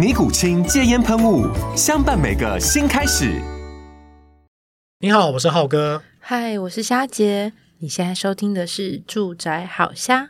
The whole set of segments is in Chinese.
尼古清戒烟喷雾，相伴每个新开始。你好，我是浩哥。嗨，我是虾姐。你现在收听的是《住宅好虾》。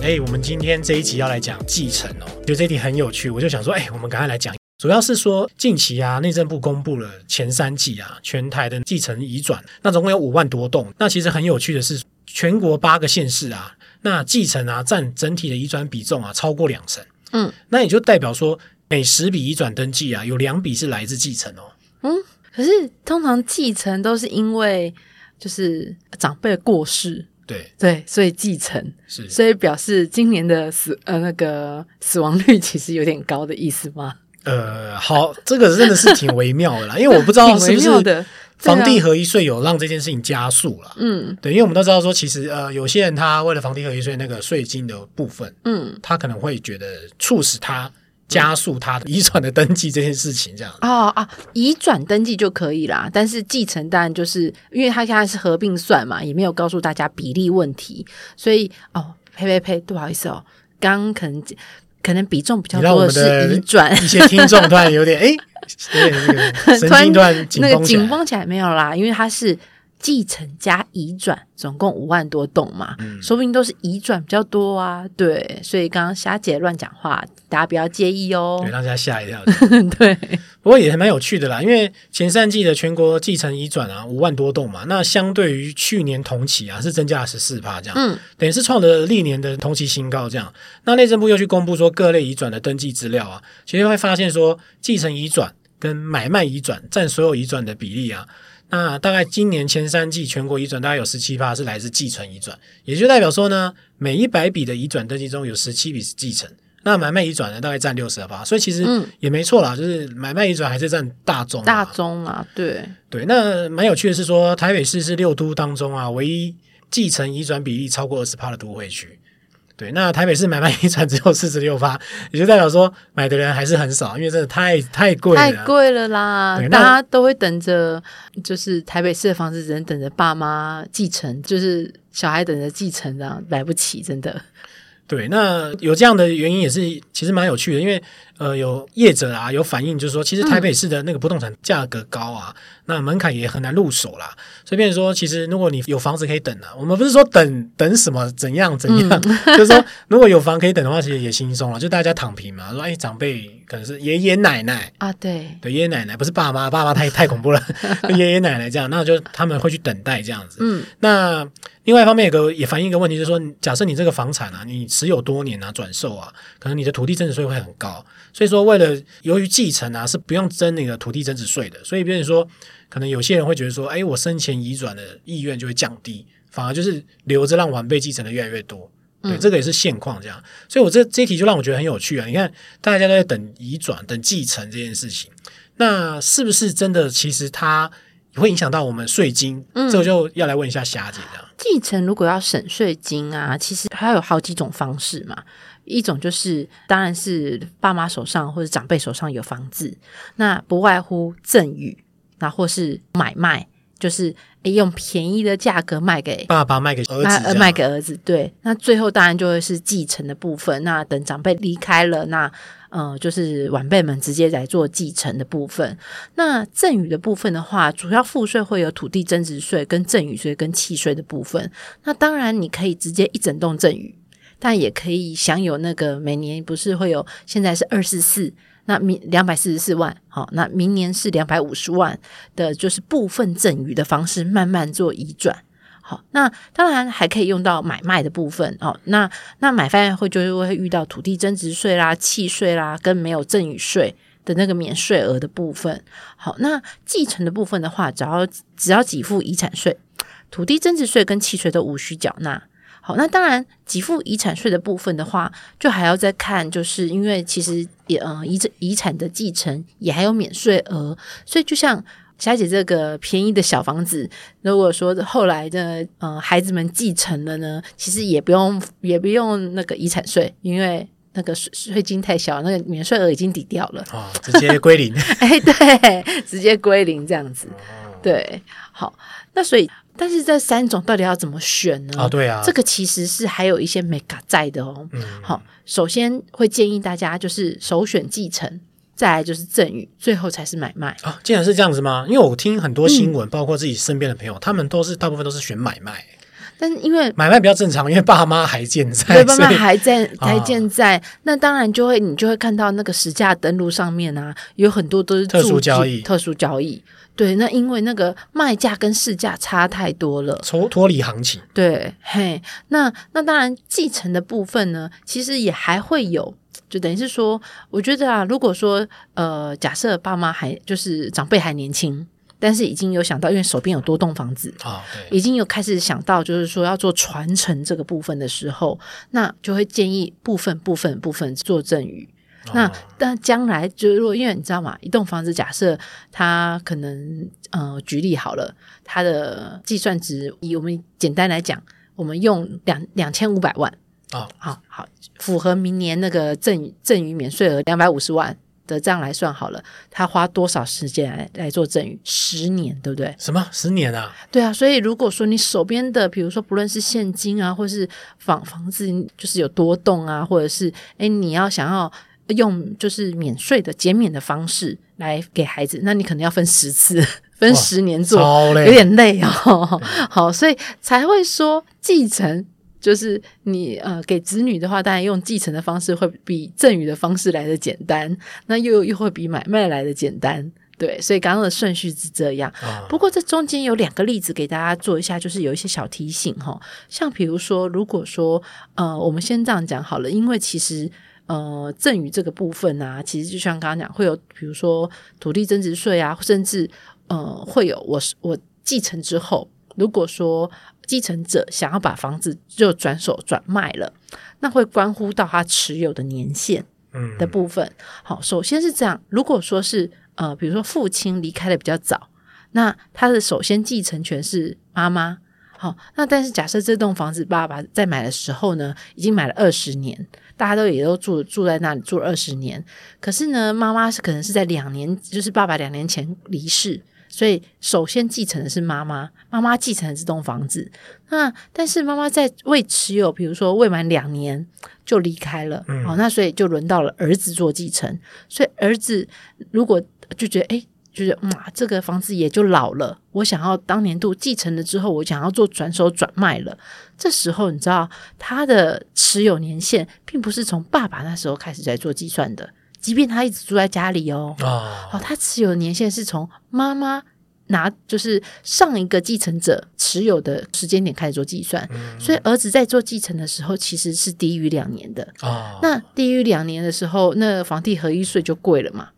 哎，我们今天这一集要来讲继承哦，觉得这一题很有趣，我就想说，哎，我们赶快来讲。主要是说，近期啊，内政部公布了前三季啊，全台的继承移转，那总共有五万多栋。那其实很有趣的是。全国八个县市啊，那继承啊占整体的移转比重啊超过两成，嗯，那也就代表说每十笔移转登记啊，有两笔是来自继承哦，嗯，可是通常继承都是因为就是长辈过世，对对，所以继承是，所以表示今年的死呃那个死亡率其实有点高的意思吗？呃，好，这个真的是挺微妙的啦，因为我不知道是不是。房地合一税有让这件事情加速了，嗯，对，因为我们都知道说，其实呃，有些人他为了房地合一税那个税金的部分，嗯，他可能会觉得促使他加速他的移转的登记这件事情，这样。啊啊，遗转登记就可以啦，但是继承当然就是因为他现在是合并算嘛，也没有告诉大家比例问题，所以哦，呸呸呸，不好意思哦，刚可能可能比重比较多的是移转，一些听众 突然有点哎。有点，那个神经段那个紧绷起来没有啦，因为它是继承加移转，总共五万多栋嘛，嗯、说不定都是移转比较多啊。对，所以刚刚霞姐乱讲话，大家不要介意哦。对，让大家吓一跳。对，不过也还蛮有趣的啦，因为前三季的全国继承移转啊，五万多栋嘛，那相对于去年同期啊，是增加了十四趴这样，嗯，等于是创了历年的同期新高这样。那内政部又去公布说各类移转的登记资料啊，其实会发现说继承移转。跟买卖移转占所有移转的比例啊，那大概今年前三季全国移转大概有十七趴是来自继承移转，也就代表说呢，每一百笔的移转登记中有十七笔是继承，那买卖移转呢大概占六十二趴，所以其实也没错啦，就是买卖移转还是占大宗，大宗啊，对对。那蛮有趣的是说，台北市是六都当中啊唯一继承移转比例超过二十趴的都会区。对，那台北市买卖移转只有四十六趴，也就代表说买的人还是很少，因为真的太太贵了，太贵了啦！大家都会等着，就是台北市的房子只能等着爸妈继承，就是小孩等着继承，这样来不起，真的。对，那有这样的原因也是其实蛮有趣的，因为呃有业者啊有反映，就是说其实台北市的那个不动产价格高啊。嗯那门槛也很难入手啦，所以变成说，其实如果你有房子可以等啊，我们不是说等等什么怎样怎样，嗯、就是说如果有房可以等的话，其实也轻松了，就大家躺平嘛。说哎，长辈可能是爷爷奶奶啊，对对，爷爷奶奶不是爸妈，爸妈太 太恐怖了，爷爷奶奶这样，那就他们会去等待这样子。嗯，那另外一方面有个也反映一个问题，就是说，假设你这个房产啊，你持有多年啊，转售啊，可能你的土地增值税会很高，所以说为了由于继承啊是不用征那个土地增值税的，所以变成说。可能有些人会觉得说，哎，我生前移转的意愿就会降低，反而就是留着让晚辈继承的越来越多。对，嗯、这个也是现况这样。所以我这这一题就让我觉得很有趣啊！你看，大家都在等移转、等继承这件事情，那是不是真的？其实它会影响到我们税金？嗯，这个就要来问一下霞姐这样。继承如果要省税金啊，其实它有好几种方式嘛。一种就是，当然是爸妈手上或者长辈手上有房子，那不外乎赠与。那或是买卖，就是诶用便宜的价格卖给爸爸，卖给儿子，卖给儿子。对，那最后当然就会是继承的部分。那等长辈离开了，那呃，就是晚辈们直接来做继承的部分。那赠与的部分的话，主要赋税会有土地增值税、跟赠与税、跟契税的部分。那当然你可以直接一整栋赠与。但也可以享有那个每年不是会有现在是二四四，那明两百四十四万，好，那明年是两百五十万的，就是部分赠与的方式慢慢做移转。好，那当然还可以用到买卖的部分哦。那那买卖会就是会遇到土地增值税啦、契税啦，跟没有赠与税的那个免税额的部分。好，那继承的部分的话，只要只要给付遗产税、土地增值税跟契税都无需缴纳。好，那当然给付遗产税的部分的话，就还要再看，就是因为其实也呃遗遗产的继承也还有免税额，所以就像。霞姐，这个便宜的小房子，如果说后来的呃孩子们继承了呢，其实也不用也不用那个遗产税，因为那个税税金太小，那个免税额已经抵掉了，哦，直接归零。哎，对，直接归零这样子，对，好，那所以，但是这三种到底要怎么选呢？啊，对啊，这个其实是还有一些美感在的哦。嗯，好，首先会建议大家就是首选继承。再来就是赠与，最后才是买卖啊！竟然是这样子吗？因为我听很多新闻，嗯、包括自己身边的朋友，他们都是大部分都是选买卖。但是因为买卖比较正常，因为爸妈还健在，对，爸妈还在还健在，啊、那当然就会你就会看到那个实价登录上面啊，有很多都是特殊交易，特殊交易。对，那因为那个卖价跟市价差太多了，脱脱离行情。对，嘿，那那当然继承的部分呢，其实也还会有。就等于是说，我觉得啊，如果说呃，假设爸妈还就是长辈还年轻，但是已经有想到，因为手边有多栋房子啊，对，已经有开始想到，就是说要做传承这个部分的时候，那就会建议部分部分部分做赠与。哦、那但将来就是如果因为你知道嘛，一栋房子假设它可能呃，举例好了，它的计算值以我们简单来讲，我们用两两千五百万。啊、哦，好好符合明年那个赠赠与免税额两百五十万的这样来算好了，他花多少时间来来做赠与？十年，对不对？什么十年啊？对啊，所以如果说你手边的，比如说不论是现金啊，或是房房子，就是有多栋啊，或者是诶你要想要用就是免税的减免的方式来给孩子，那你可能要分十次，分十年做，有点累哦。好，所以才会说继承。就是你呃给子女的话，当然用继承的方式会比赠与的方式来的简单，那又又会比买卖来的简单，对，所以刚刚的顺序是这样。啊、不过这中间有两个例子给大家做一下，就是有一些小提醒哈，像比如说，如果说呃我们先这样讲好了，因为其实呃赠与这个部分啊，其实就像刚刚讲，会有比如说土地增值税啊，甚至呃会有我我继承之后，如果说。继承者想要把房子就转手转卖了，那会关乎到他持有的年限的部分。嗯、好，首先是这样，如果说是呃，比如说父亲离开的比较早，那他的首先继承权是妈妈。好，那但是假设这栋房子爸爸在买的时候呢，已经买了二十年，大家都也都住住在那里住了二十年，可是呢，妈妈是可能是在两年，就是爸爸两年前离世。所以，首先继承的是妈妈，妈妈继承了这栋房子。那但是妈妈在未持有，比如说未满两年就离开了，嗯、哦，那所以就轮到了儿子做继承。所以儿子如果就觉得，哎，就是哇、嗯，这个房子也就老了，我想要当年度继承了之后，我想要做转手转卖了。这时候你知道，他的持有年限并不是从爸爸那时候开始在做计算的。即便他一直住在家里哦，哦，哦，他持有的年限是从妈妈拿，就是上一个继承者持有的时间点开始做计算，嗯、所以儿子在做继承的时候其实是低于两年的。哦，那低于两年的时候，那房地合一税就贵了嘛？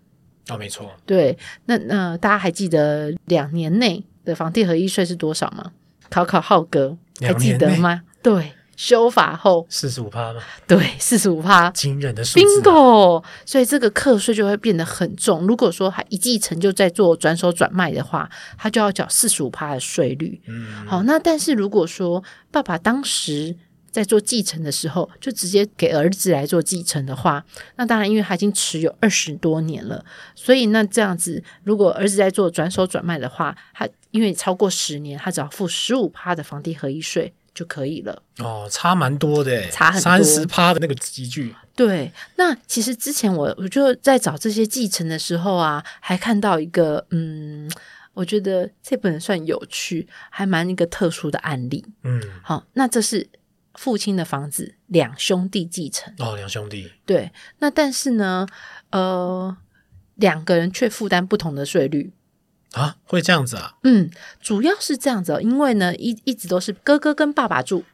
哦，没错。对，那那大家还记得两年内的房地合一税是多少吗？考考浩哥，还记得吗？对。修法后四十五趴吗？对，四十五趴，惊人的数字啊。Bingo！所以这个课税就会变得很重。如果说他一继承就在做转手转卖的话，他就要缴四十五趴的税率。嗯，好，那但是如果说爸爸当时在做继承的时候，就直接给儿子来做继承的话，那当然因为他已经持有二十多年了，所以那这样子，如果儿子在做转手转卖的话，他因为超过十年，他只要付十五趴的房地合一税。就可以了哦，差蛮多的，差很多三十趴的那个积聚。对，那其实之前我我就在找这些继承的时候啊，还看到一个嗯，我觉得这本算有趣，还蛮一个特殊的案例。嗯，好，那这是父亲的房子，两兄弟继承。哦，两兄弟。对，那但是呢，呃，两个人却负担不同的税率啊？会这样子啊？嗯，主要是这样子，因为呢，一一直都是哥哥跟爸爸住。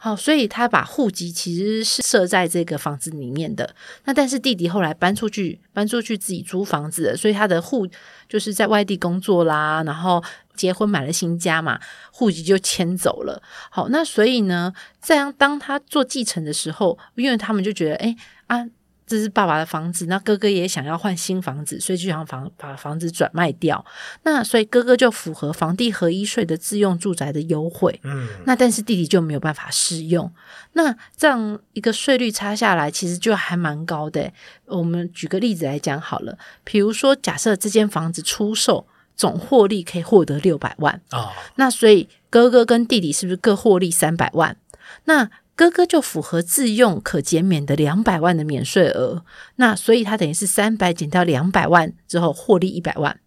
好，所以他把户籍其实是设在这个房子里面的。那但是弟弟后来搬出去，搬出去自己租房子，所以他的户就是在外地工作啦，然后结婚买了新家嘛，户籍就迁走了。好，那所以呢，这样当他做继承的时候，因为他们就觉得，哎啊。这是爸爸的房子，那哥哥也想要换新房子，所以就想房把房子转卖掉。那所以哥哥就符合房地合一税的自用住宅的优惠，嗯，那但是弟弟就没有办法适用。那这样一个税率差下来，其实就还蛮高的。我们举个例子来讲好了，比如说假设这间房子出售总获利可以获得六百万啊，哦，那所以哥哥跟弟弟是不是各获利三百万？那哥哥就符合自用可减免的两百万的免税额，那所以他等于是三百减掉两百万之后获利一百万，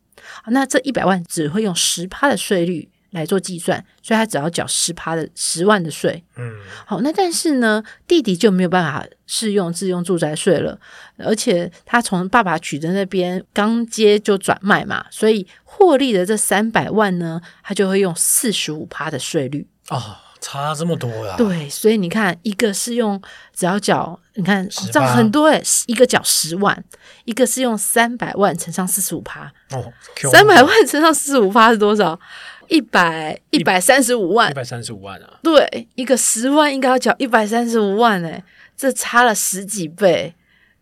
那这一百万只会用十趴的税率来做计算，所以他只要缴十趴的十万的税。嗯，好，那但是呢，弟弟就没有办法适用自用住宅税了，而且他从爸爸取的那边刚接就转卖嘛，所以获利的这三百万呢，他就会用四十五趴的税率哦。差这么多呀、啊？对，所以你看，一个是用只要缴，你看这样很多诶，一个缴十万，一个是用三百万乘上四十五趴哦，三百万乘上四十五趴是多少？一百一百三十五万，一百三十五万啊！对，一个十万应该要缴一百三十五万诶，这差了十几倍。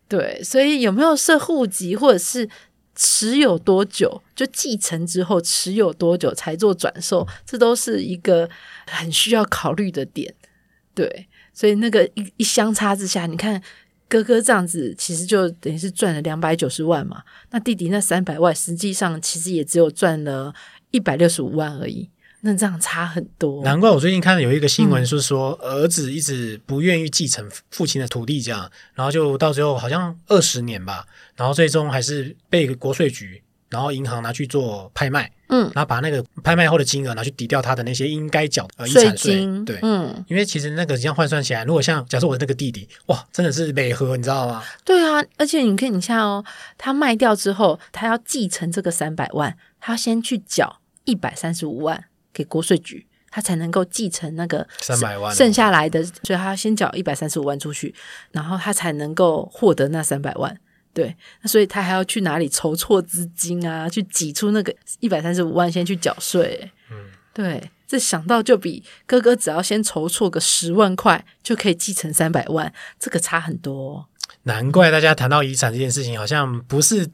对，所以有没有设户籍或者是？持有多久，就继承之后持有多久才做转售，这都是一个很需要考虑的点。对，所以那个一一相差之下，你看哥哥这样子，其实就等于是赚了两百九十万嘛。那弟弟那三百万，实际上其实也只有赚了一百六十五万而已。那这样差很多，难怪我最近看到有一个新闻，是说儿子一直不愿意继承父亲的土地，这样，然后就到最后好像二十年吧，然后最终还是被国税局，然后银行拿去做拍卖，嗯，然后把那个拍卖后的金额拿去抵掉他的那些应该缴的遗产税，对，嗯，因为其实那个这样换算起来，如果像假设我的那个弟弟，哇，真的是美和，你知道吗？对啊，而且你看，你像哦，他卖掉之后，他要继承这个三百万，他要先去缴一百三十五万。给国税局，他才能够继承那个三百万剩下来的，所以他要先缴一百三十五万出去，然后他才能够获得那三百万。对，那所以他还要去哪里筹措资金啊？去挤出那个一百三十五万先去缴税。嗯，对，这想到就比哥哥只要先筹措个十万块就可以继承三百万，这个差很多。难怪大家谈到遗产这件事情，好像不是。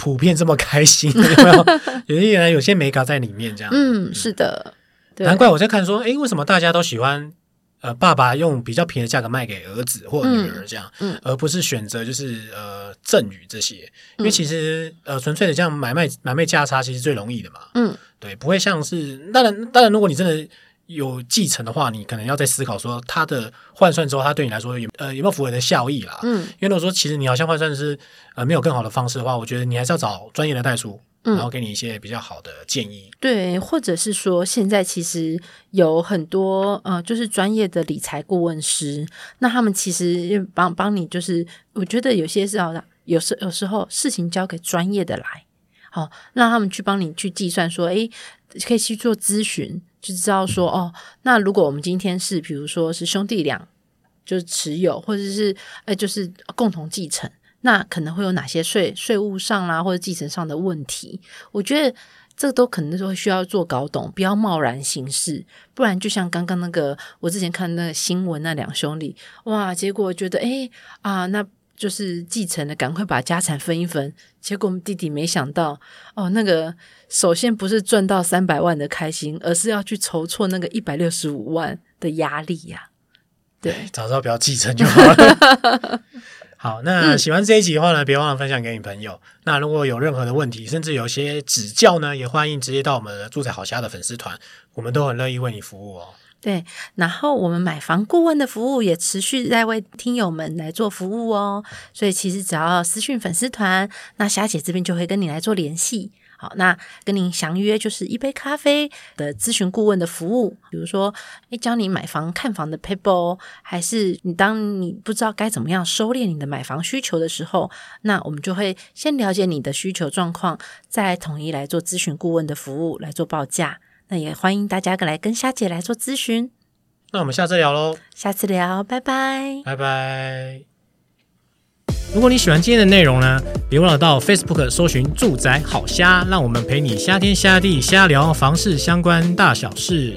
普遍这么开心，有没有？有些人有些美感在里面，这样。嗯，是的。难怪我在看说，哎，为什么大家都喜欢呃，爸爸用比较便宜的价格卖给儿子或女儿这样，嗯，嗯，而不是选择就是呃赠与这些？因为其实呃，纯粹的这样买卖买卖价差，其实最容易的嘛。嗯，对，不会像是当然当然，如果你真的。有继承的话，你可能要在思考说，它的换算之后，它对你来说有呃有没有符合你的效益啦？嗯，因为如果说其实你好像换算是呃没有更好的方式的话，我觉得你还是要找专业的代书，然后给你一些比较好的建议。嗯、对，或者是说现在其实有很多呃就是专业的理财顾问师，那他们其实帮帮你，就是我觉得有些是要有时有时候事情交给专业的来，好让他们去帮你去计算说，诶，可以去做咨询。就知道说哦，那如果我们今天是比如说是兄弟俩就是持有，或者是哎就是共同继承，那可能会有哪些税税务上啦、或者继承上的问题？我觉得这都可能都需要做搞懂，不要贸然行事，不然就像刚刚那个我之前看那个新闻，那两兄弟哇，结果觉得哎啊那。就是继承了，赶快把家产分一分。结果我们弟弟没想到，哦，那个首先不是赚到三百万的开心，而是要去筹措那个一百六十五万的压力呀、啊。对，早知道不要继承就好了。好，那喜欢这一集的话呢，别忘了分享给你朋友。那如果有任何的问题，甚至有些指教呢，也欢迎直接到我们的住宅好虾的粉丝团，我们都很乐意为你服务哦。对，然后我们买房顾问的服务也持续在为听友们来做服务哦。所以其实只要私讯粉丝团，那霞姐这边就会跟你来做联系。好，那跟您详约就是一杯咖啡的咨询顾问的服务，比如说，诶，教你买房看房的 paper，还是你当你不知道该怎么样收敛你的买房需求的时候，那我们就会先了解你的需求状况，再统一来做咨询顾问的服务来做报价。那也欢迎大家来跟虾姐来做咨询。那我们下次聊喽，下次聊，拜拜，拜拜。如果你喜欢今天的内容呢，别忘了到 Facebook 搜寻“住宅好虾”，让我们陪你虾天虾地虾聊房事相关大小事。